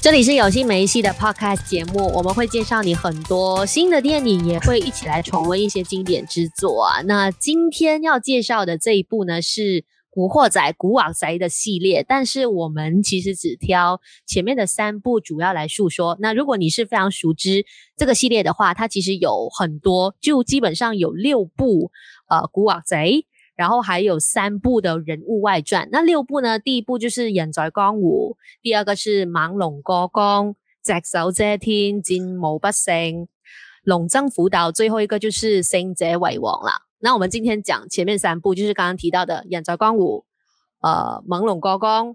这里是有戏没戏的 Podcast 节目，我们会介绍你很多新的电影，也会一起来重温一些经典之作啊。那今天要介绍的这一部呢，是《古惑仔》《古往仔》的系列，但是我们其实只挑前面的三部主要来述说。那如果你是非常熟知这个系列的话，它其实有很多，就基本上有六部呃《古往仔》。然后还有三部的人物外传，那六部呢？第一部就是《人在江湖》，第二个是《猛龙过江》，《只手遮天》，《战无不胜》，《龙争虎斗》，最后一个就是《胜者为王》啦。那我们今天讲前面三部，就是刚刚提到的《人在江湖》，呃，《猛龙过江》，《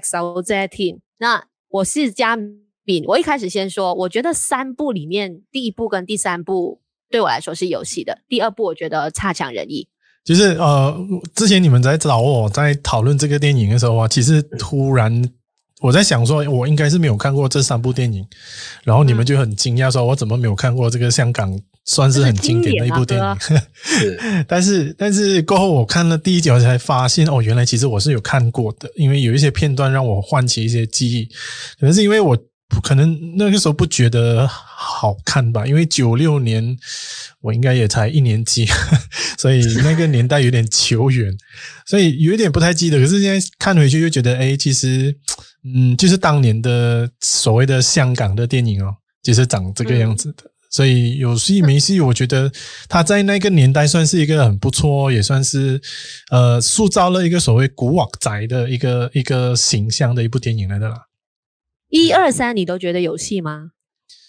只手遮天》。那我是嘉宾，我一开始先说，我觉得三部里面第一部跟第三部对我来说是有戏的，第二部我觉得差强人意。就是呃，之前你们在找我在讨论这个电影的时候啊，其实突然我在想说，我应该是没有看过这三部电影，然后你们就很惊讶说，我怎么没有看过这个香港算是很经典的一部电影？是，但是但是过后我看了第一集，我才发现哦，原来其实我是有看过的，因为有一些片段让我唤起一些记忆，可能是因为我。可能那个时候不觉得好看吧，因为九六年我应该也才一年级，所以那个年代有点久远，所以有一点不太记得。可是现在看回去又觉得，哎，其实，嗯，就是当年的所谓的香港的电影哦，就是长这个样子的。嗯、所以有戏没戏，我觉得他在那个年代算是一个很不错，也算是呃塑造了一个所谓古惑仔的一个一个形象的一部电影来的啦。一二三，你都觉得有戏吗？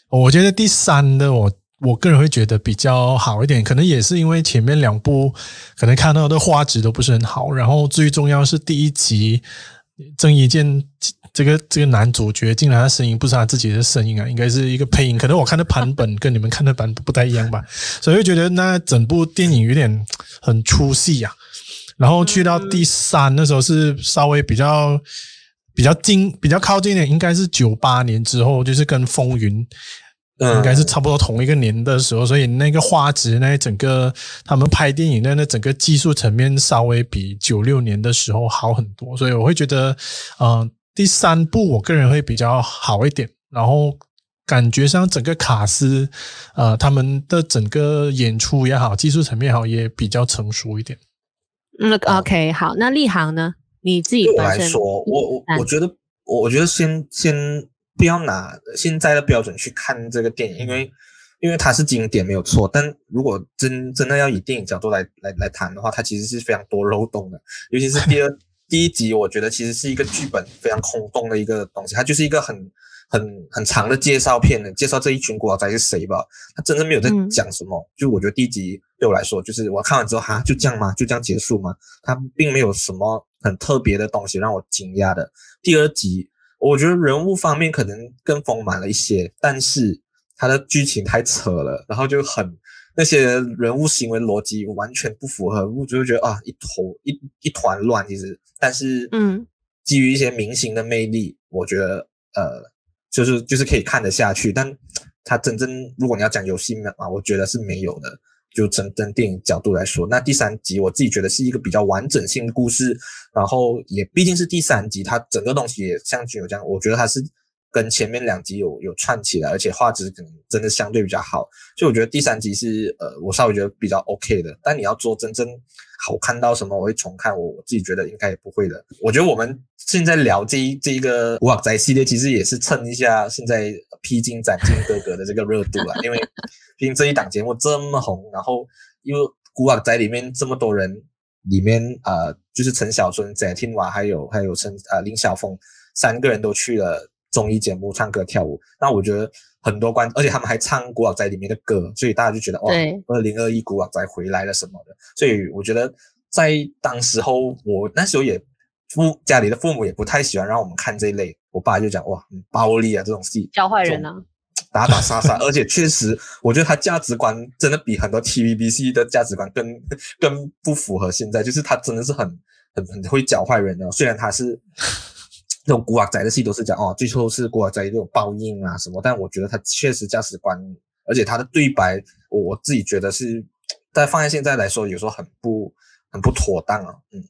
我觉得第三的我，我个人会觉得比较好一点，可能也是因为前面两部可能看到的画质都不是很好，然后最重要是第一集郑伊健这个这个男主角，竟然他声音不是他自己的声音啊，应该是一个配音，可能我看的版本跟你们看的版本不太一样吧，所以觉得那整部电影有点很出戏呀。然后去到第三那时候是稍微比较。比较近、比较靠近的，应该是九八年之后，就是跟《风云》应该是差不多同一个年的时候，所以那个画质、那整个他们拍电影的那整个技术层面，稍微比九六年的时候好很多，所以我会觉得，嗯、呃，第三部我个人会比较好一点，然后感觉上整个卡斯，呃，他们的整个演出也好，技术层面也好，也比较成熟一点。嗯，OK，好，那立行呢？你自己对我来说，我我我觉得，我觉得先先不要拿现在的标准去看这个电影，因为因为它是经典没有错，但如果真真的要以电影角度来来来谈的话，它其实是非常多漏洞的，尤其是第二 第一集，我觉得其实是一个剧本非常空洞的一个东西，它就是一个很。很很长的介绍片呢，介绍这一群古惑仔是谁吧？他真的没有在讲什么。嗯、就我觉得第一集对我来说，就是我看完之后，哈，就这样吗？就这样结束吗？他并没有什么很特别的东西让我惊讶的。第二集，我觉得人物方面可能更丰满了一些，但是他的剧情太扯了，然后就很那些人物行为逻辑完全不符合，我就会觉得啊，一头一一团乱。其实，但是嗯，基于一些明星的魅力，我觉得呃。就是就是可以看得下去，但它真正如果你要讲游戏嘛，我觉得是没有的。就从从电影角度来说，那第三集我自己觉得是一个比较完整性的故事，然后也毕竟是第三集，它整个东西也像君友这样，我觉得它是。跟前面两集有有串起来，而且画质可能真的相对比较好，所以我觉得第三集是呃，我稍微觉得比较 OK 的。但你要做真正好看到什么，我会重看，我我自己觉得应该也不会的。我觉得我们现在聊这一这一个古惑仔系列，其实也是蹭一下现在披荆斩棘哥哥的这个热度啊，因为毕竟这一档节目这么红，然后因为古惑仔里面这么多人，里面呃就是陈小春、贾静雯还有还有陈呃林晓峰三个人都去了。综艺节目唱歌跳舞，那我觉得很多观，而且他们还唱古惑仔里面的歌，所以大家就觉得哇，二零二一古惑仔回来了什么的。所以我觉得在当时候，我那时候也父家里的父母也不太喜欢让我们看这一类。我爸就讲哇，很暴力啊这种戏，教坏人啊，打打杀杀，而且确实，我觉得他价值观真的比很多 TVBC 的价值观更更不符合现在，就是他真的是很很很会教坏人的，虽然他是。这种古惑仔的戏都是讲哦，最后是古惑仔这种报应啊什么，但我觉得他确实价值观，而且他的对白，我我自己觉得是，在放在现在来说，有时候很不很不妥当啊，嗯。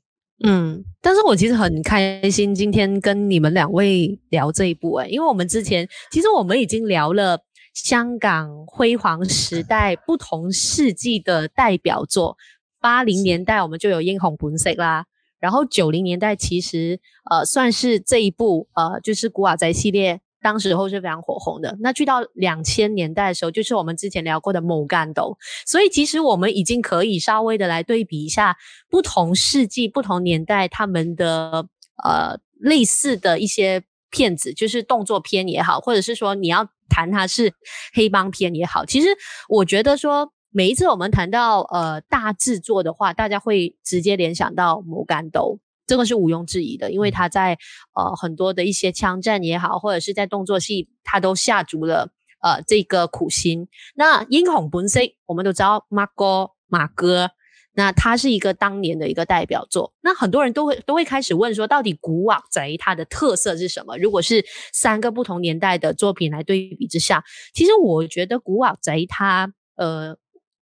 嗯，但是我其实很开心今天跟你们两位聊这一部诶，因为我们之前其实我们已经聊了香港辉煌时代不同世纪的代表作，八零年代我们就有《英雄本色》啦，然后九零年代其实呃算是这一部呃就是古惑仔系列。当时候是非常火红的。那去到两千年代的时候，就是我们之前聊过的《某干斗》。所以其实我们已经可以稍微的来对比一下不同世纪、不同年代他们的呃类似的一些片子，就是动作片也好，或者是说你要谈它是黑帮片也好。其实我觉得说每一次我们谈到呃大制作的话，大家会直接联想到《无间道》。这个是毋庸置疑的，因为他在呃很多的一些枪战也好，或者是在动作戏，他都下足了呃这个苦心。那英雄本色我们都知道马哥马哥，那他是一个当年的一个代表作。那很多人都会都会开始问说，到底古惑仔它的特色是什么？如果是三个不同年代的作品来对比之下，其实我觉得古惑仔它呃。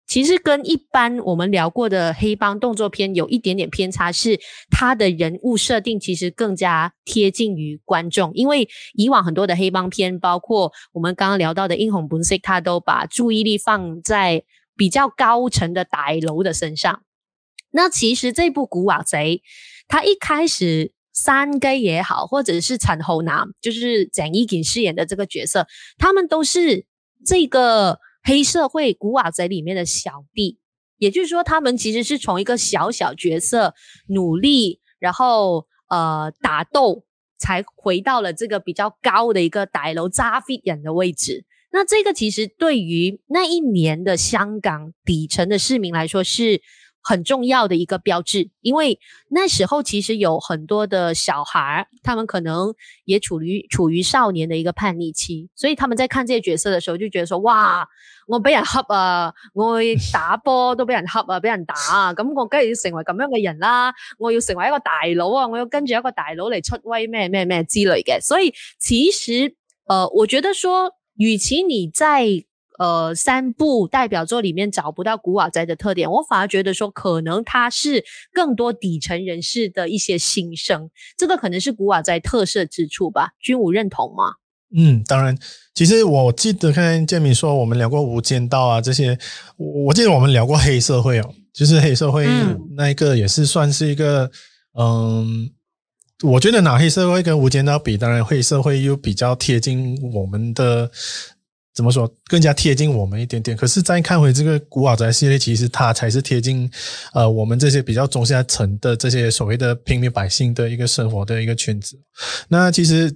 其实跟一般我们聊过的黑帮动作片有一点点偏差，是他的人物设定其实更加贴近于观众。因为以往很多的黑帮片，包括我们刚刚聊到的《英雄本色》，他都把注意力放在比较高层的大楼的身上。那其实这部《古瓦贼》，他一开始三鸡也好，或者是陈浩南，就是蒋一锦饰演的这个角色，他们都是这个。黑社会古瓦仔里面的小弟，也就是说，他们其实是从一个小小角色努力，然后呃打斗，才回到了这个比较高的一个大佬揸 fit 人的位置。那这个其实对于那一年的香港底层的市民来说是。很重要的一个标志，因为那时候其实有很多的小孩，他们可能也处于处于少年的一个叛逆期，所以他们在看这些角色的时候，就觉得说：哇，我被人恰啊，我打波都被人恰啊，被人打啊，咁我梗系要成为咁样嘅人啦，我要成为一个大佬啊，我要跟住一个大佬嚟出威咩咩咩之类嘅。所以其实，呃，我觉得说，与其你在呃，三部代表作里面找不到古瓦斋的特点，我反而觉得说，可能它是更多底层人士的一些心声，这个可能是古瓦斋特色之处吧。君武认同吗？嗯，当然。其实我记得看建明说，我们聊过《无间道》啊这些，我记得我们聊过黑社会哦，就是黑社会那一个也是算是一个，嗯，嗯，我觉得拿黑社会跟无间道比，当然黑社会又比较贴近我们的。怎么说更加贴近我们一点点？可是再看回这个古惑仔系列，其实它才是贴近呃我们这些比较中下层的这些所谓的平民百姓的一个生活的一个圈子。那其实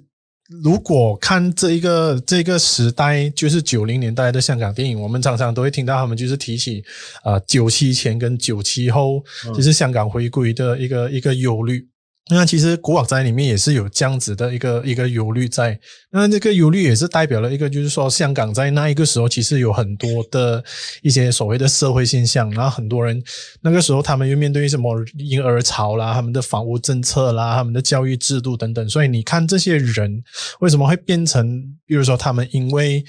如果看这一个这个时代，就是九零年代的香港电影，我们常常都会听到他们就是提起啊九七前跟九七后，就是香港回归的一个一个忧虑。那其实古惑仔里面也是有这样子的一个一个忧虑在，那这个忧虑也是代表了一个，就是说香港在那一个时候其实有很多的一些所谓的社会现象，然后很多人那个时候他们又面对什么婴儿潮啦、他们的房屋政策啦、他们的教育制度等等，所以你看这些人为什么会变成，比如说他们因为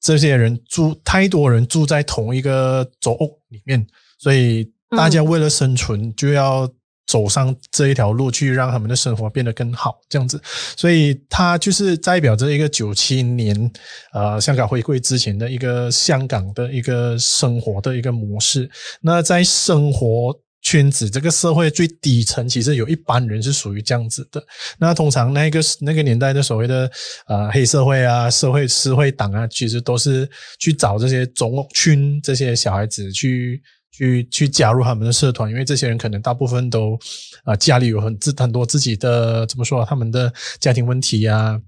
这些人住太多人住在同一个组屋里面，所以大家为了生存就要。走上这一条路去，让他们的生活变得更好，这样子，所以它就是代表着一个九七年，呃，香港回归之前的一个香港的一个生活的一个模式。那在生活圈子这个社会最底层，其实有一班人是属于这样子的。那通常那个那个年代的所谓的呃黑社会啊、社会私会党啊，其实都是去找这些总区这些小孩子去。去去加入他们的社团，因为这些人可能大部分都啊、家里有很自很多自己的怎么说，他们的家庭问题啊、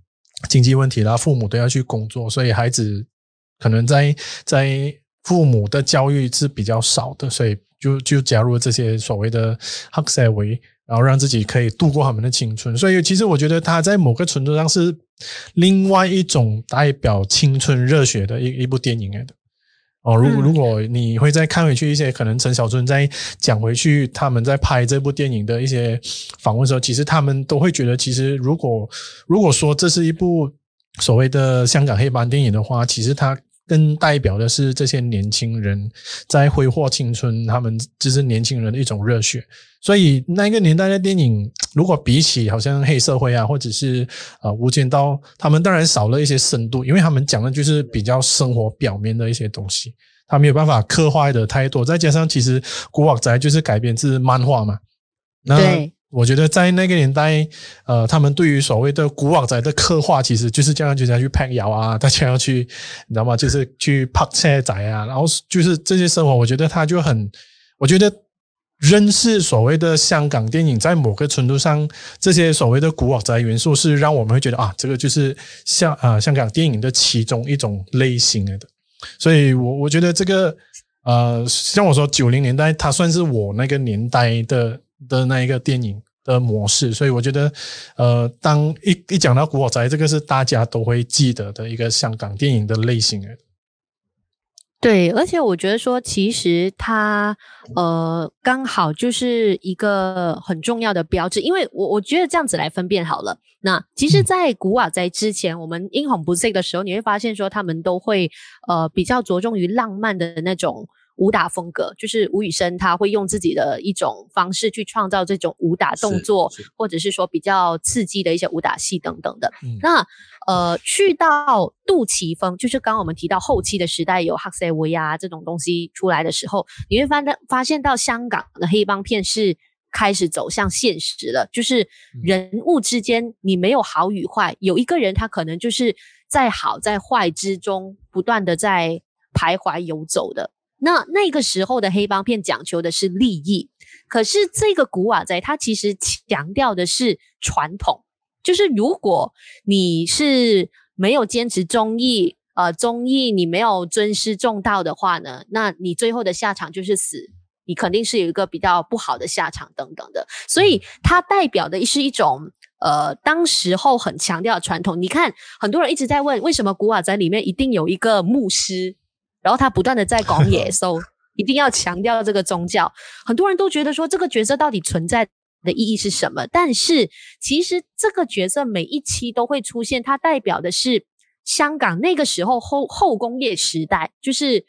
经济问题啦，父母都要去工作，所以孩子可能在在父母的教育是比较少的，所以就就加入了这些所谓的黑社会，然后让自己可以度过他们的青春。所以其实我觉得他在某个程度上是另外一种代表青春热血的一一部电影来的。哦，如果如果你会再看回去一些，可能陈小春在讲回去他们在拍这部电影的一些访问的时候，其实他们都会觉得，其实如果如果说这是一部所谓的香港黑帮电影的话，其实它更代表的是这些年轻人在挥霍青春，他们就是年轻人的一种热血。所以那个年代的电影，如果比起好像黑社会啊，或者是呃无间道，他们当然少了一些深度，因为他们讲的就是比较生活表面的一些东西，他没有办法刻画的太多。再加上其实《古惑仔》就是改编自漫画嘛，那。我觉得在那个年代，呃，他们对于所谓的古惑仔的刻画，其实就是这样，就要去拍窑啊，大家要去，你知道吗？就是去拍车仔啊，然后就是这些生活，我觉得他就很，我觉得认识所谓的香港电影，在某个程度上，这些所谓的古惑仔元素是让我们会觉得啊，这个就是香啊香港电影的其中一种类型来的。所以我我觉得这个呃，像我说九零年代，它算是我那个年代的。的那一个电影的模式，所以我觉得，呃，当一一讲到古惑仔，这个是大家都会记得的一个香港电影的类型。对，而且我觉得说，其实它呃刚好就是一个很重要的标志，因为我我觉得这样子来分辨好了。那其实，在古惑仔之前，我们英雄不息的时候，你会发现说，他们都会呃比较着重于浪漫的那种。武打风格就是吴宇森，他会用自己的一种方式去创造这种武打动作，或者是说比较刺激的一些武打戏等等的。嗯、那呃，去到杜琪峰，就是刚刚我们提到后期的时代有黑社会啊这种东西出来的时候，你会发现发现到香港的黑帮片是开始走向现实了，就是人物之间你没有好与坏，有一个人他可能就是在好在坏之中不断的在徘徊游走的。那那个时候的黑帮片讲求的是利益，可是这个古瓦仔它其实强调的是传统，就是如果你是没有坚持忠义，呃，忠义你没有尊师重道的话呢，那你最后的下场就是死，你肯定是有一个比较不好的下场等等的，所以它代表的是一种呃，当时候很强调传统。你看，很多人一直在问，为什么古瓦仔里面一定有一个牧师？然后他不断的在讲野兽，一定要强调这个宗教。很多人都觉得说这个角色到底存在的意义是什么？但是其实这个角色每一期都会出现，它代表的是香港那个时候后后工业时代，就是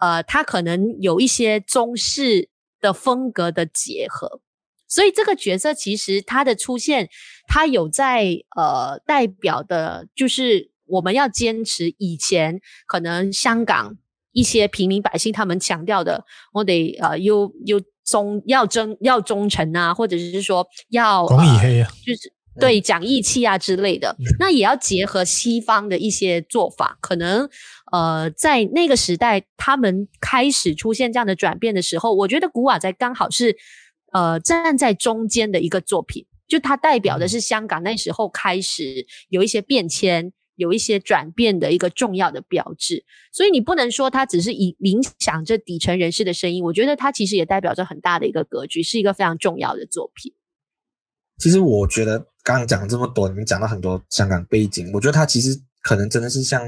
呃，它可能有一些中式的风格的结合。所以这个角色其实它的出现，它有在呃代表的，就是我们要坚持以前可能香港。一些平民百姓，他们强调的，我得呃，有有忠要忠要忠诚啊，或者是说要就是对讲义气啊之类的，嗯。那也要结合西方的一些做法，可能呃，在那个时代，他们开始出现这样的转变的时候，我觉得古瓦在刚好是呃站在中间的一个作品，就它代表的是香港那时候开始有一些变迁。有一些转变的一个重要的标志，所以你不能说它只是影影响着底层人士的声音。我觉得它其实也代表着很大的一个格局，是一个非常重要的作品。其实我觉得刚刚讲了这么多，你们讲到很多香港背景，我觉得它其实可能真的是像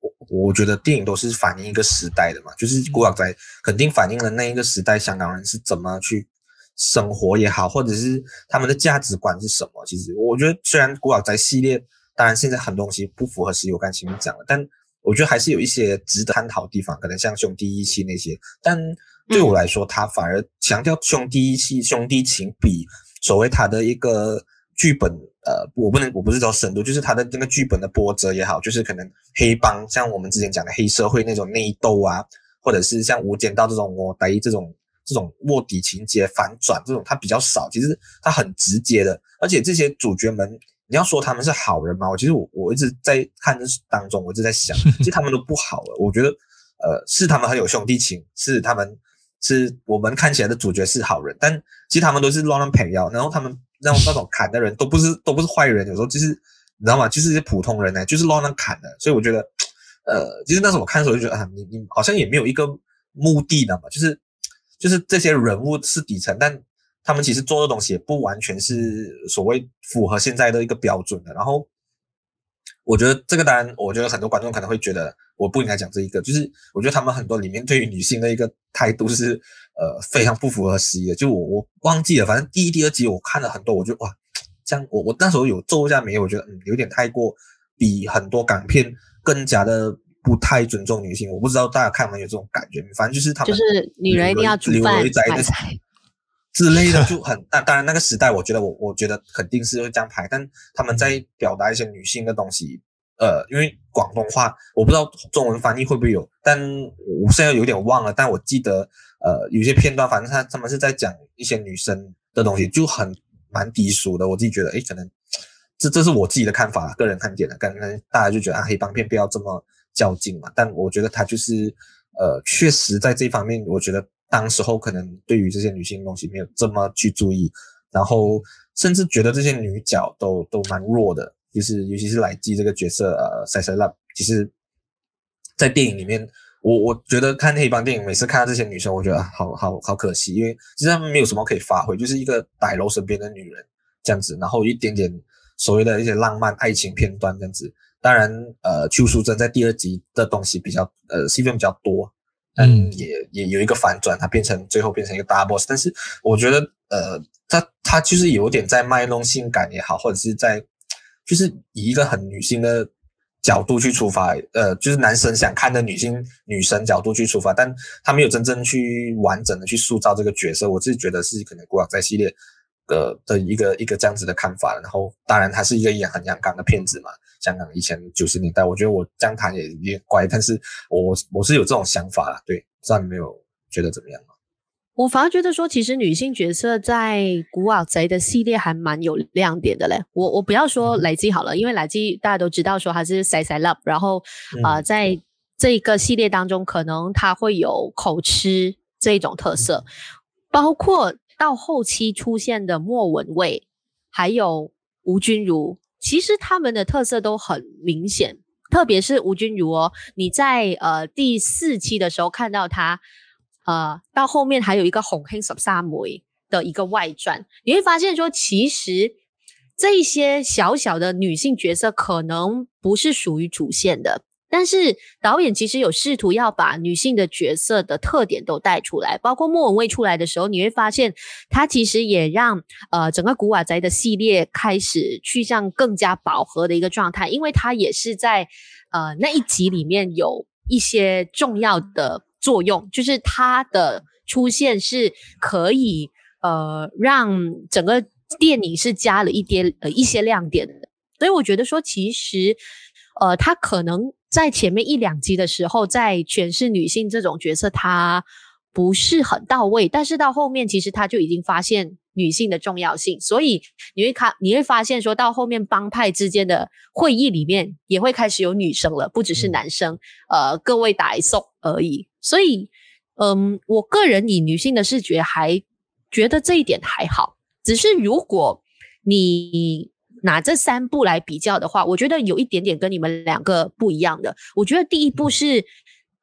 我，我觉得电影都是反映一个时代的嘛，就是古惑仔肯定反映了那一个时代香港人是怎么去生活也好，或者是他们的价值观是什么。其实我觉得虽然古惑仔系列。当然，现在很多东西不符合实际，我刚才前面讲了，但我觉得还是有一些值得探讨的地方，可能像兄弟义气那些。但对我来说，他反而强调兄弟义气、兄弟情，比所谓他的一个剧本，呃，我不能，我不是说深度，就是他的那个剧本的波折也好，就是可能黑帮，像我们之前讲的黑社会那种内斗啊，或者是像无间道这种卧底这种这种卧底情节反转这种，它比较少。其实它很直接的，而且这些主角们。你要说他们是好人吗？我其实我我一直在看的当中，我一直在想，其实他们都不好了。我觉得，呃，是他们很有兄弟情，是他们是我们看起来的主角是好人，但其实他们都是乱乱赔药，然后他们那种那种 砍的人都不是都不是坏人，有时候就是你知道吗？就是一些普通人呢，就是乱乱砍的。所以我觉得，呃，其实那时候我看的时候就觉得啊，你你好像也没有一个目的的嘛，就是就是这些人物是底层，但。他们其实做的东西也不完全是所谓符合现在的一个标准的。然后，我觉得这个当然，我觉得很多观众可能会觉得我不应该讲这一个，就是我觉得他们很多里面对于女性的一个态度是呃非常不符合时宜的。就我我忘记了，反正第一、第二集我看了很多，我就哇，这样我我那时候有皱一下眉，我觉得嗯有点太过，比很多港片更加的不太尊重女性。我不知道大家看没有这种感觉，反正就是他们就是女人一定要煮饭买菜之类的，就很 当当然那个时代，我觉得我我觉得肯定是会这样拍，但他们在表达一些女性的东西。呃，因为广东话我不知道中文翻译会不会有，但我现在有点忘了，但我记得呃有些片段，反正他他们是在讲一些女生的东西，就很蛮低俗的。我自己觉得，诶，可能这这是我自己的看法，个人看点的，可能大家就觉得啊，黑帮片不要这么较劲嘛。但我觉得他就是呃，确实在这方面，我觉得当时候可能对于这些女性的东西没有这么去注意，然后甚至觉得这些女角都都蛮弱的。就是，尤其是来基这个角色，呃，Sister Love，其实，在电影里面，我我觉得看黑帮电影，每次看到这些女生，我觉得好好好可惜，因为其实她们没有什么可以发挥，就是一个歹楼身边的女人这样子，然后一点点所谓的一些浪漫爱情片段这样子。当然，呃，邱淑贞在第二集的东西比较，呃，戏份比较多，嗯，也也有一个反转，他变成最后变成一个大 boss，但是我觉得，呃，他他就是有点在卖弄性感也好，或者是在。就是以一个很女性的角度去出发，呃，就是男生想看的女性女神角度去出发，但他没有真正去完整的去塑造这个角色。我自己觉得是可能古惑仔系列的的一个一个这样子的看法。然后，当然它是一个也很阳刚的片子嘛。香港以前九十年代，我觉得我这样谈也有点怪，但是我我是有这种想法啦。对，不知道你没有觉得怎么样吗？我反而觉得说，其实女性角色在古惑仔的系列还蛮有亮点的嘞。我我不要说莱基好了，因为莱基大家都知道说他是塞塞 love，然后啊、呃，在这个系列当中，可能他会有口吃这一种特色，包括到后期出现的莫文蔚，还有吴君如，其实他们的特色都很明显，特别是吴君如哦，你在呃第四期的时候看到他。呃，到后面还有一个《红黑十三梅》的一个外传，你会发现说，其实这一些小小的女性角色可能不是属于主线的，但是导演其实有试图要把女性的角色的特点都带出来，包括莫文蔚出来的时候，你会发现她其实也让呃整个古瓦宅的系列开始趋向更加饱和的一个状态，因为她也是在呃那一集里面有一些重要的。作用就是它的出现是可以呃让整个电影是加了一点呃一些亮点的，所以我觉得说其实呃他可能在前面一两集的时候在诠释女性这种角色她不是很到位，但是到后面其实她就已经发现女性的重要性，所以你会看你会发现说到后面帮派之间的会议里面也会开始有女生了，不只是男生，嗯、呃各位打一送而已。所以，嗯，我个人以女性的视觉还觉得这一点还好。只是如果你拿这三部来比较的话，我觉得有一点点跟你们两个不一样的。我觉得第一部是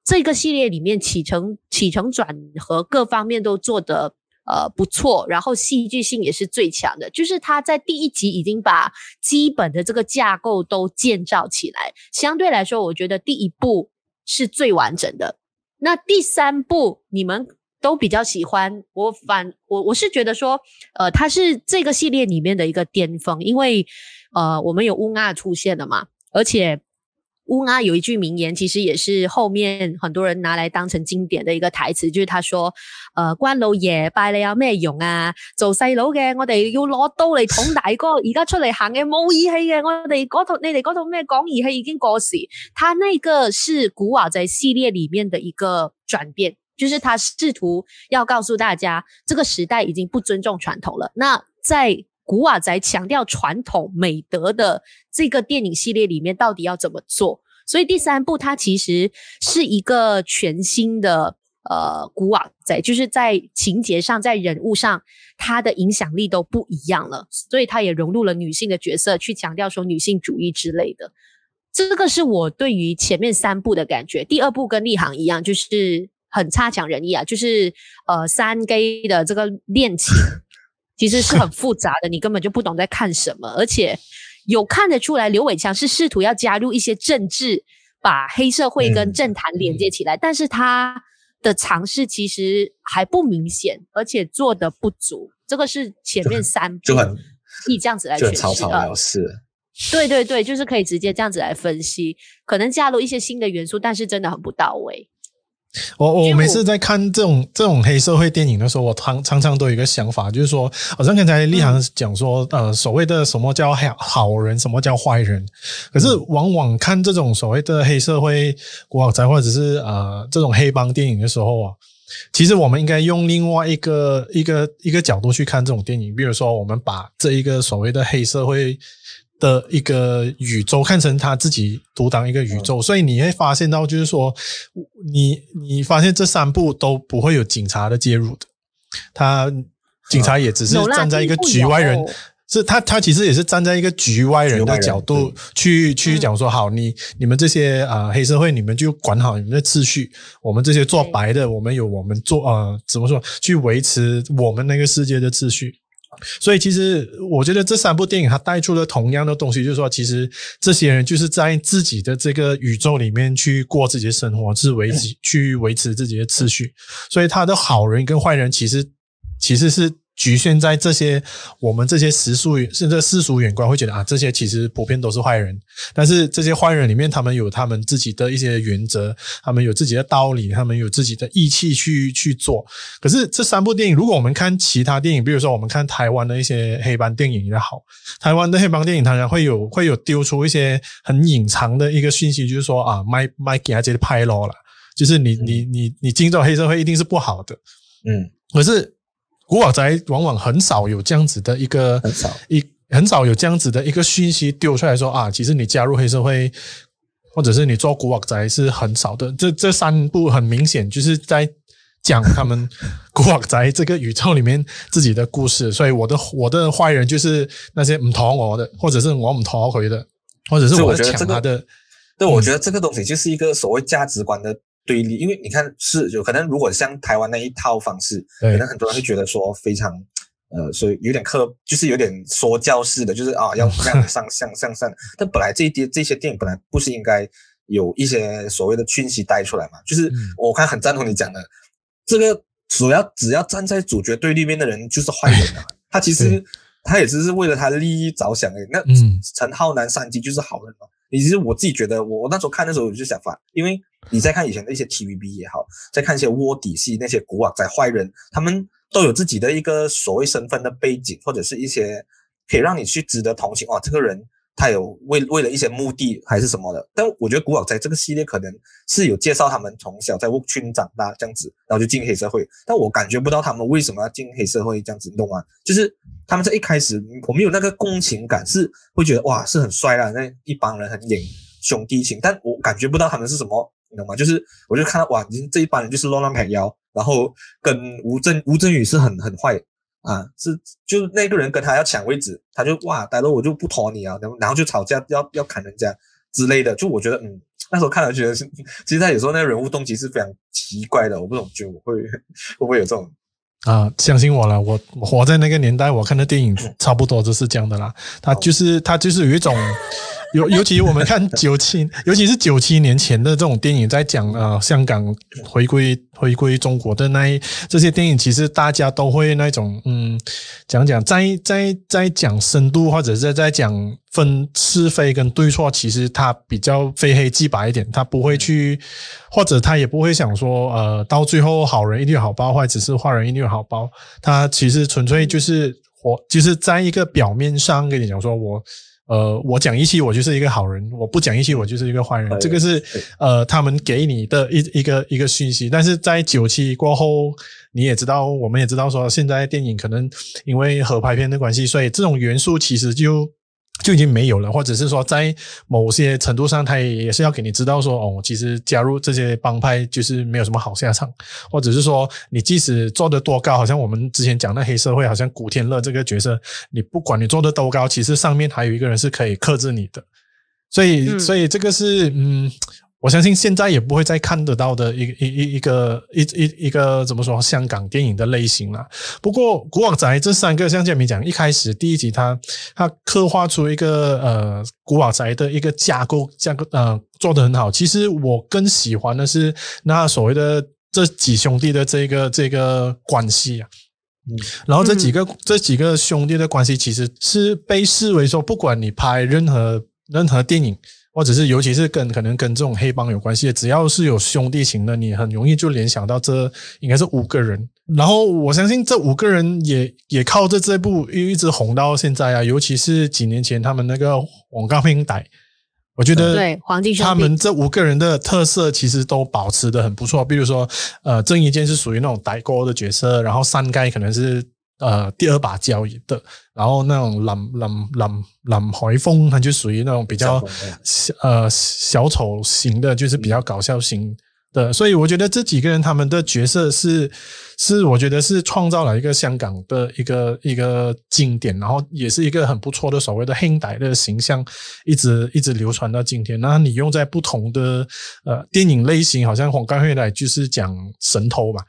这个系列里面起承起承转合各方面都做得呃不错，然后戏剧性也是最强的。就是他在第一集已经把基本的这个架构都建造起来，相对来说，我觉得第一部是最完整的。那第三部你们都比较喜欢，我反我我是觉得说，呃，它是这个系列里面的一个巅峰，因为呃，我们有乌鸦出现了嘛，而且。乌鸦有一句名言，其实也是后面很多人拿来当成经典的一个台词，就是他说：“呃，关老爷拜你有咩用啊？做细佬嘅，我哋要攞刀嚟捅大哥，而家出嚟行嘅冇义气嘅，我哋嗰套你哋嗰套咩讲义气已经过时。”他那个是古惑仔系列里面的一个转变，就是他试图要告诉大家，这个时代已经不尊重传统了。那在古瓦仔强调传统美德的这个电影系列里面，到底要怎么做？所以第三部它其实是一个全新的呃古瓦仔，就是在情节上、在人物上，它的影响力都不一样了。所以它也融入了女性的角色，去强调说女性主义之类的。这个是我对于前面三部的感觉。第二部跟立行一样，就是很差强人意啊，就是呃三 Gay 的这个恋情。其实是很复杂的，你根本就不懂在看什么，而且有看得出来，刘伟强是试图要加入一些政治，把黑社会跟政坛连接起来，嗯、但是他的尝试其实还不明显，而且做的不足。这个是前面三就很以这样子来诠释，就草草了事。对对对，就是可以直接这样子来分析，可能加入一些新的元素，但是真的很不到位。我我每次在看这种这种黑社会电影的时候，我常常常都有一个想法，就是说，好像刚才立航讲说，呃，所谓的什么叫好好人，什么叫坏人，可是往往看这种所谓的黑社会古惑仔或者是呃这种黑帮电影的时候啊，其实我们应该用另外一个一个一个角度去看这种电影，比如说，我们把这一个所谓的黑社会。的一个宇宙看成他自己独当一个宇宙，所以你会发现到，就是说，你你发现这三部都不会有警察的介入的，他警察也只是站在一个局外人，是他他其实也是站在一个局外人的角度去去讲说，好，你你们这些啊黑社会，你们就管好你们的秩序，我们这些做白的，我们有我们做啊怎么说去维持我们那个世界的秩序。所以，其实我觉得这三部电影它带出了同样的东西，就是说，其实这些人就是在自己的这个宇宙里面去过自己的生活，是维持去维持自己的秩序。所以，他的好人跟坏人其实其实是。局限在这些，我们这些世俗甚至世俗眼光会觉得啊，这些其实普遍都是坏人。但是这些坏人里面，他们有他们自己的一些原则，他们有自己的道理，他们有自己的义气去去做。可是这三部电影，如果我们看其他电影，比如说我们看台湾的一些黑帮电影也好，台湾的黑帮电影当然会有会有丢出一些很隐藏的一个讯息，就是说啊，卖卖给他这些拍咯了，就是你你你你进入黑社会一定是不好的，嗯，可是。古惑仔往往很少有这样子的一个很少一很少有这样子的一个讯息丢出来说啊，其实你加入黑社会，或者是你做古惑仔是很少的。这这三部很明显就是在讲他们 古惑仔这个宇宙里面自己的故事。所以我的我的坏人就是那些唔讨我的，或者是我唔讨回的，或者是我抢他的。对，我觉得这个东西就是一个所谓价值观的。对立，因为你看是有可能，如果像台湾那一套方式，可能很多人会觉得说非常，呃，所以有点刻，就是有点说教式的，就是啊，要这样上向向上。但本来这一些这些电影本来不是应该有一些所谓的讯息带出来嘛？就是我看很赞同你讲的，这个主要只要站在主角对立面的人就是坏人啊，他其实他也只是为了他的利益着想而已。那陈浩南上集就是好人嘛？其实我自己觉得，我我那时候看的时候我就想法，因为。你在看以前的一些 TVB 也好，在看一些卧底戏，那些古惑仔坏人，他们都有自己的一个所谓身份的背景，或者是一些可以让你去值得同情。哦，这个人他有为为了一些目的还是什么的。但我觉得古惑仔这个系列可能是有介绍他们从小在屋村长大这样子，然后就进黑社会。但我感觉不到他们为什么要进黑社会这样子，你懂吗？就是他们在一开始我没有那个共情感，是会觉得哇是很帅啦，那一帮人很演兄弟情，但我感觉不到他们是什么。你懂吗？就是，我就看到哇，这一帮人就是乱乱拍腰，然后跟吴镇吴镇宇是很很坏啊，是就那个人跟他要抢位置，他就哇，待会我就不拖你啊，然后然后就吵架，要要砍人家之类的。就我觉得，嗯，那时候看了觉得是，其实他有时候那个人物动机是非常奇怪的，我不懂，觉得我会 会不会有这种啊？相信我了，我活在那个年代，我看的电影差不多就是这样的啦。他就是他就是有一种。尤尤其我们看九七，尤其是九七年前的这种电影，在讲呃香港回归回归中国的那一这些电影，其实大家都会那种嗯讲讲在在在讲深度，或者是在讲分是非跟对错，其实他比较非黑即白一点，他不会去，或者他也不会想说呃到最后好人一定有好报，或者是坏人一定有好报，他其实纯粹就是我就是在一个表面上跟你讲说我。呃，我讲义气，我就是一个好人；我不讲义气，我就是一个坏人。这个是呃，他们给你的一一个一个讯息。但是在九七过后，你也知道，我们也知道说，现在电影可能因为合拍片的关系，所以这种元素其实就。就已经没有了，或者是说，在某些程度上，他也是要给你知道说，哦，其实加入这些帮派就是没有什么好下场，或者是说，你即使做得多高，好像我们之前讲的黑社会，好像古天乐这个角色，你不管你做得多高，其实上面还有一个人是可以克制你的，所以，所以这个是，嗯。我相信现在也不会再看得到的一个一一一个一一一个怎么说香港电影的类型了。不过古惑仔这三个，像建明讲，一开始第一集他他刻画出一个呃古惑仔的一个架构架构呃做得很好。其实我更喜欢的是那所谓的这几兄弟的这个这个关系啊。嗯然后这几个、嗯、这几个兄弟的关系，其实是被视为说，不管你拍任何任何电影，或者是尤其是跟可能跟这种黑帮有关系的，只要是有兄弟情的，你很容易就联想到这应该是五个人。然后我相信这五个人也也靠着这部又一直红到现在啊，尤其是几年前他们那个黄金兄弟，我觉得对黄金兄他们这五个人的特色其实都保持的很不错。比如说，呃，郑伊健是属于那种歹哥的角色，然后三盖可能是呃第二把交椅的，然后那种林林林林海风，它就属于那种比较小呃小丑型的，就是比较搞笑型。的，所以我觉得这几个人他们的角色是是，我觉得是创造了一个香港的一个一个经典，然后也是一个很不错的所谓的黑带的形象，一直一直流传到今天。那你用在不同的呃电影类型，好像黄金兄弟就是讲神偷嘛，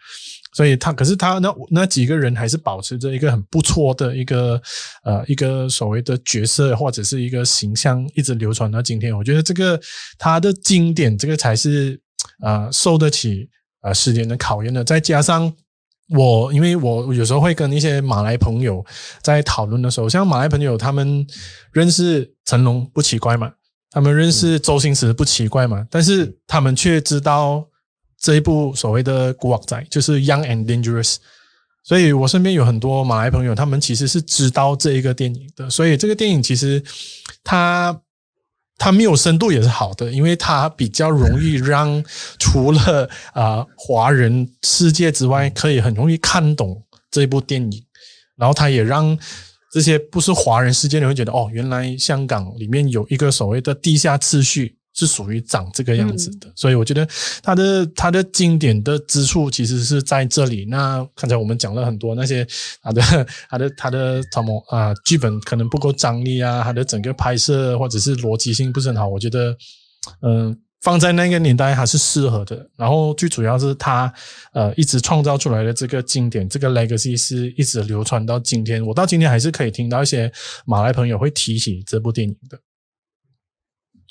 所以他可是他那那几个人还是保持着一个很不错的一个呃一个所谓的角色或者是一个形象，一直流传到今天。我觉得这个他的经典，这个才是。呃，受得起呃时间的考验的，再加上我，因为我有时候会跟一些马来朋友在讨论的时候，像马来朋友他们认识成龙不奇怪嘛，他们认识周星驰不奇怪嘛，但是他们却知道这一部所谓的古惑仔就是 Young and Dangerous，所以我身边有很多马来朋友，他们其实是知道这一个电影的，所以这个电影其实它。它没有深度也是好的，因为它比较容易让除了啊、华人世界之外，可以很容易看懂这部电影。然后它也让这些不是华人世界的人会觉得，哦，原来香港里面有一个所谓的地下秩序。是属于长这个样子的，所以我觉得它的它的经典的之处其实是在这里。那刚才我们讲了很多那些它的 它的它的什么啊剧本可能不够张力啊，它的整个拍摄或者是逻辑性不是很好。我觉得嗯、呃、放在那个年代还是适合的。然后最主要是它呃一直创造出来的这个经典这个 legacy 是一直流传到今天。我到今天还是可以听到一些马来朋友会提起这部电影的。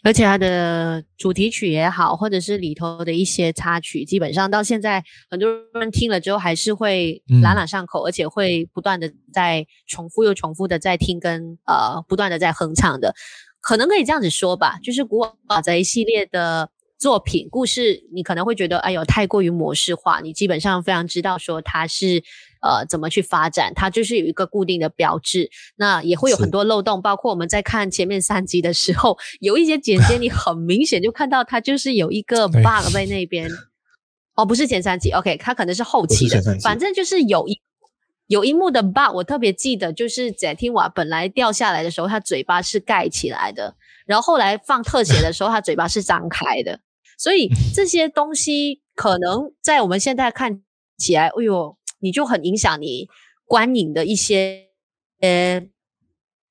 而且它的主题曲也好，或者是里头的一些插曲，基本上到现在很多人听了之后还是会朗朗上口，嗯、而且会不断的在重复又重复的在听跟呃不断的在哼唱的，可能可以这样子说吧，就是古惑仔一系列的作品故事，你可能会觉得哎呦太过于模式化，你基本上非常知道说它是。呃，怎么去发展？它就是有一个固定的标志，那也会有很多漏洞。包括我们在看前面三集的时候，有一些剪接，你很明显就看到它就是有一个 bug 在那边。哦，不是前三集，OK，它可能是后期的，反正就是有一有一幕的 bug，我特别记得，就是贾天瓦本来掉下来的时候，他嘴巴是盖起来的，然后后来放特写的时候，他嘴巴是张开的，所以这些东西可能在我们现在看起来，哎呦。你就很影响你观影的一些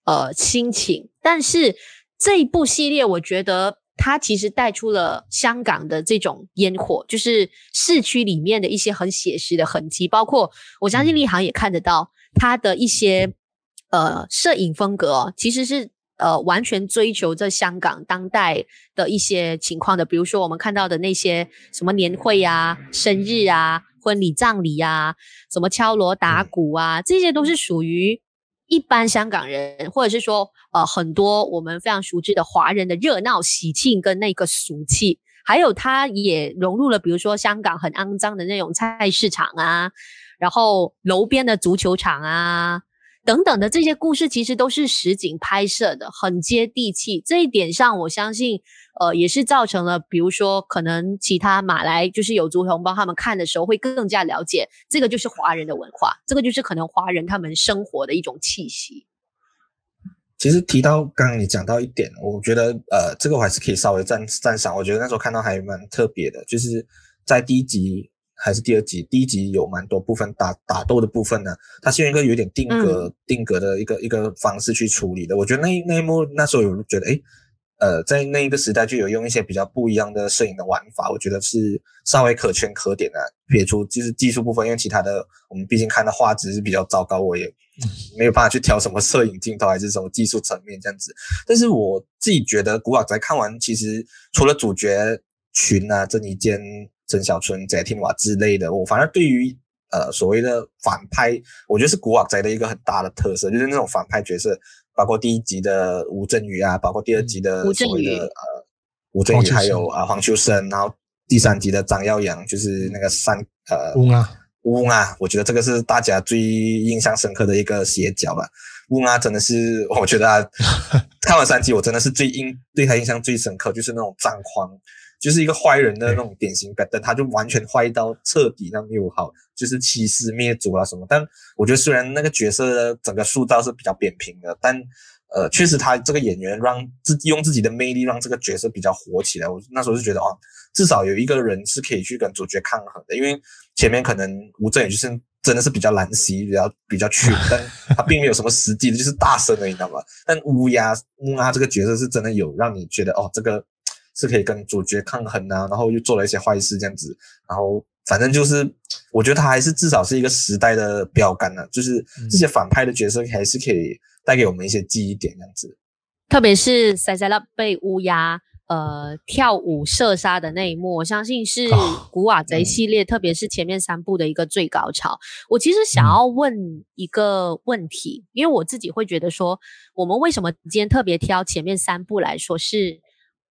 呃心情，但是这一部系列，我觉得它其实带出了香港的这种烟火，就是市区里面的一些很写实的痕迹，包括我相信立行也看得到它的一些呃摄影风格哦，其实是呃完全追求着香港当代的一些情况的，比如说我们看到的那些什么年会啊、生日啊。婚礼、葬礼呀、啊，什么敲锣打鼓啊，这些都是属于一般香港人，或者是说，呃，很多我们非常熟知的华人的热闹喜庆跟那个俗气，还有它也融入了，比如说香港很肮脏的那种菜市场啊，然后楼边的足球场啊。等等的这些故事，其实都是实景拍摄的，很接地气。这一点上，我相信，呃，也是造成了，比如说，可能其他马来就是有族同胞他们看的时候，会更加了解这个就是华人的文化，这个就是可能华人他们生活的一种气息。其实提到刚刚你讲到一点，我觉得，呃，这个我还是可以稍微赞赞赏。我觉得那时候看到还蛮特别的，就是在第一集。还是第二集，第一集有蛮多部分打打斗的部分呢，它是用一个有点定格、嗯、定格的一个一个方式去处理的。我觉得那一那一幕那时候有觉得，诶，呃，在那一个时代就有用一些比较不一样的摄影的玩法，我觉得是稍微可圈可点的。撇除就是技术部分，因为其他的我们毕竟看的画质是比较糟糕，我也没有办法去调什么摄影镜头还是什么技术层面这样子。但是我自己觉得，古惑仔看完，其实除了主角群啊，郑伊健。曾小春、翟天华之类的，我反而对于呃所谓的反派，我觉得是古惑仔的一个很大的特色，就是那种反派角色，包括第一集的吴镇宇啊，包括第二集的所谓的呃吴镇宇，还有啊黄秋生，然后第三集的张耀扬，就是那个三呃乌鸦。乌鸦，我觉得这个是大家最印象深刻的一个邪角了。乌鸦真的是，我觉得啊，看完三集，我真的是最印对他印象最深刻，就是那种张狂，就是一个坏人的那种典型版，但他就完全坏到彻底，那没有好，就是欺师灭祖啊什么。但我觉得虽然那个角色整个塑造是比较扁平的，但呃，确实他这个演员让自己用自己的魅力让这个角色比较火起来。我那时候就觉得哦，至少有一个人是可以去跟主角抗衡的，因为前面可能吴镇宇就是。真的是比较蓝兮，比较比较缺，但他并没有什么实际的，就是大声的，你知道吗？但乌鸦乌鸦这个角色是真的有让你觉得哦，这个是可以跟主角抗衡啊，然后又做了一些坏事这样子，然后反正就是我觉得他还是至少是一个时代的标杆呢、啊，就是这些反派的角色还是可以带给我们一些记忆点这样子，特别是塞塞拉被乌鸦。呃，跳舞射杀的那一幕，我相信是古瓦贼系列，哦嗯、特别是前面三部的一个最高潮。我其实想要问一个问题，嗯、因为我自己会觉得说，我们为什么今天特别挑前面三部来说？是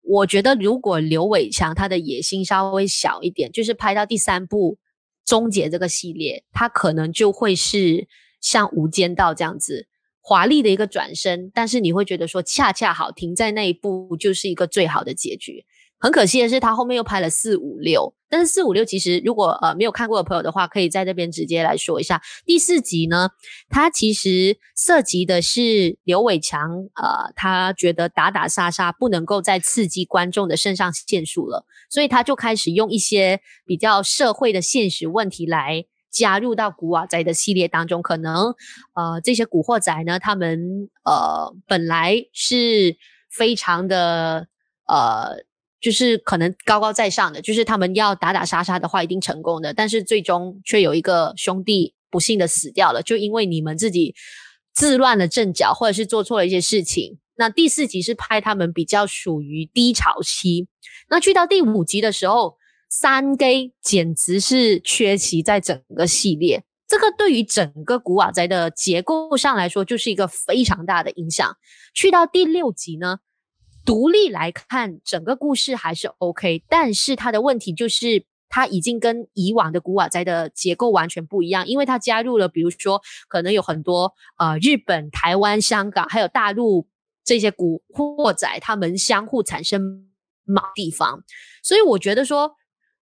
我觉得如果刘伟强他的野心稍微小一点，就是拍到第三部终结这个系列，他可能就会是像《无间道》这样子。华丽的一个转身，但是你会觉得说，恰恰好停在那一步就是一个最好的结局。很可惜的是，他后面又拍了四五六，但是四五六其实如果呃没有看过的朋友的话，可以在这边直接来说一下。第四集呢，他其实涉及的是刘伟强，呃，他觉得打打杀杀不能够再刺激观众的肾上腺素了，所以他就开始用一些比较社会的现实问题来。加入到古惑仔的系列当中，可能呃这些古惑仔呢，他们呃本来是非常的呃，就是可能高高在上的，就是他们要打打杀杀的话一定成功的，但是最终却有一个兄弟不幸的死掉了，就因为你们自己自乱了阵脚，或者是做错了一些事情。那第四集是拍他们比较属于低潮期，那去到第五集的时候。三 G 简直是缺席在整个系列，这个对于整个古惑仔的结构上来说，就是一个非常大的影响。去到第六集呢，独立来看整个故事还是 OK，但是它的问题就是它已经跟以往的古惑仔的结构完全不一样，因为它加入了比如说可能有很多呃日本、台湾、香港还有大陆这些古惑仔，他们相互产生某地方，所以我觉得说。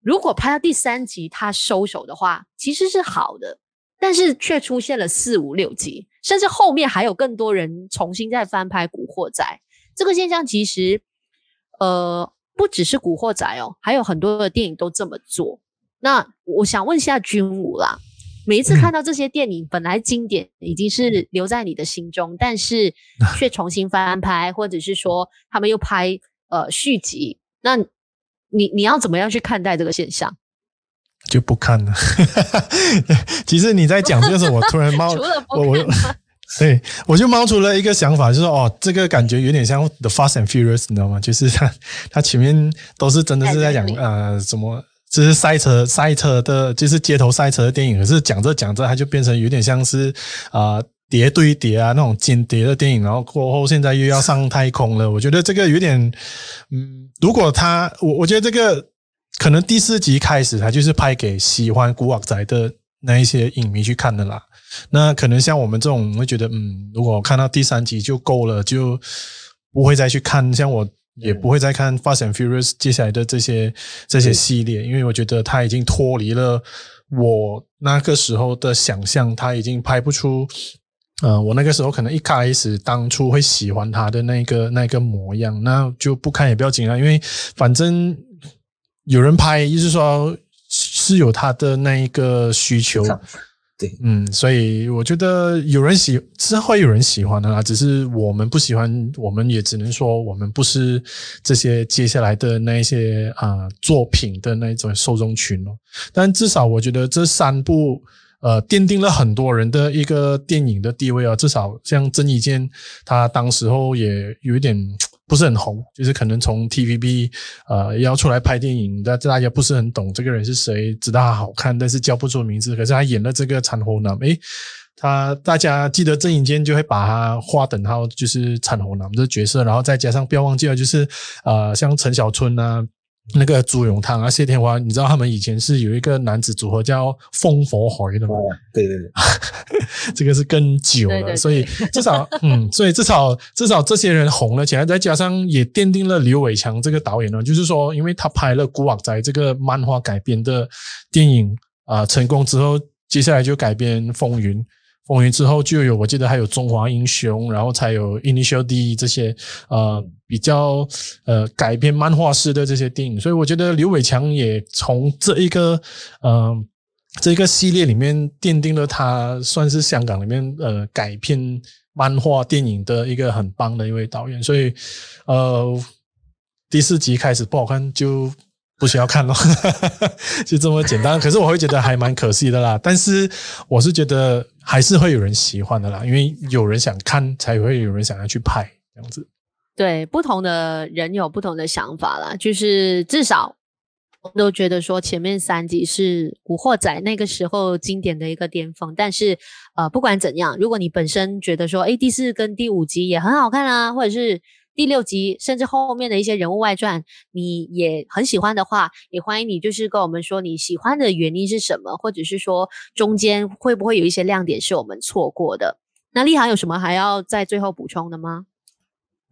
如果拍到第三集他收手的话，其实是好的，但是却出现了四五六集，甚至后面还有更多人重新再翻拍《古惑仔》这个现象，其实呃不只是《古惑仔》哦，还有很多的电影都这么做。那我想问一下君武啦，每一次看到这些电影，本来经典已经是留在你的心中，但是 却重新翻拍，或者是说他们又拍呃续集，那。你你要怎么样去看待这个现象？就不看了。其实你在讲这个时候，我突然 冒，我我对我就冒出了一个想法，就是哦，这个感觉有点像《The Fast and Furious》，你知道吗？就是他他前面都是真的是在讲呃什么，就是赛车赛车的，就是街头赛车的电影。可是讲着讲着，它就变成有点像是啊。呃叠对叠啊，那种间谍的电影，然后过后现在又要上太空了，我觉得这个有点，嗯，如果他，我我觉得这个可能第四集开始，他就是拍给喜欢古惑仔的那一些影迷去看的啦。那可能像我们这种，会觉得，嗯，如果看到第三集就够了，就不会再去看。像我也不会再看《Fast and Furious》接下来的这些这些系列，因为我觉得它已经脱离了我那个时候的想象，他已经拍不出。呃，我那个时候可能一开始当初会喜欢他的那个那个模样，那就不看也不要紧了，因为反正有人拍，意思说是有他的那一个需求，对，嗯，所以我觉得有人喜是会有人喜欢的啦，只是我们不喜欢，我们也只能说我们不是这些接下来的那一些啊、作品的那种受众群哦。但至少我觉得这三部。呃，奠定了很多人的一个电影的地位啊，至少像郑伊健，他当时候也有一点不是很红，就是可能从 TVB 呃要出来拍电影，大大家不是很懂这个人是谁，知道他好看，但是叫不出名字。可是他演了这个产后男，诶，他大家记得郑伊健就会把他划等号，就是产后男这角色，然后再加上不要忘记了，就是呃像陈小春啊。那个朱永棠啊，谢天华，你知道他们以前是有一个男子组合叫风佛海的吗？对对对，这个是更久了，对对对，所以至少，嗯，所以至少至少这些人红了起来，再加上也奠定了刘伟强这个导演呢，就是说，因为他拍了《古惑仔》这个漫画改编的电影啊、呃，成功之后，接下来就改编《风云》。风云之后就有，我记得还有《中华英雄》，然后才有《Initial D》这些呃比较呃改编漫画式的这些电影，所以我觉得刘伟强也从这一个呃这一个系列里面奠定了他算是香港里面呃改编漫画电影的一个很棒的一位导演，所以呃第四集开始不好看就。不需要看咯，就这么简单。可是我会觉得还蛮可惜的啦。但是我是觉得还是会有人喜欢的啦，因为有人想看，才会有人想要去拍这样子。对，不同的人有不同的想法啦。就是至少我都觉得说前面三集是《古惑仔》那个时候经典的一个巅峰。但是呃，不管怎样，如果你本身觉得说，诶，第四跟第五集也很好看啊，或者是。第六集，甚至后面的一些人物外传，你也很喜欢的话，也欢迎你就是跟我们说你喜欢的原因是什么，或者是说中间会不会有一些亮点是我们错过的？那立行有什么还要在最后补充的吗？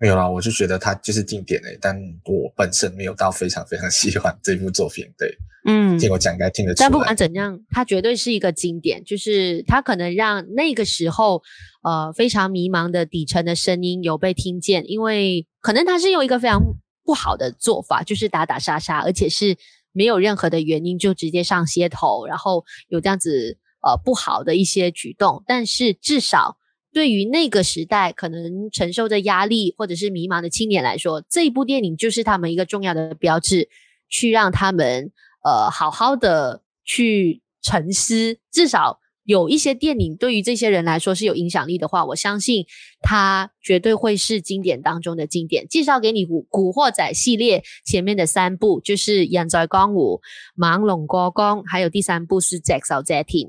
没有啦，我就觉得它就是经典诶，但我本身没有到非常非常喜欢这部作品。对，嗯，听我讲应该听得出来。但不管怎样，它绝对是一个经典，就是它可能让那个时候呃非常迷茫的底层的声音有被听见，因为可能它是用一个非常不好的做法，就是打打杀杀，而且是没有任何的原因就直接上街头，然后有这样子呃不好的一些举动，但是至少。对于那个时代可能承受着压力或者是迷茫的青年来说，这一部电影就是他们一个重要的标志，去让他们呃好好的去沉思。至少有一些电影对于这些人来说是有影响力的话，我相信它绝对会是经典当中的经典。介绍给你古《古惑仔》系列前面的三部，就是《人在江湖》、《盲龙过江》，还有第三部是《只手遮天》。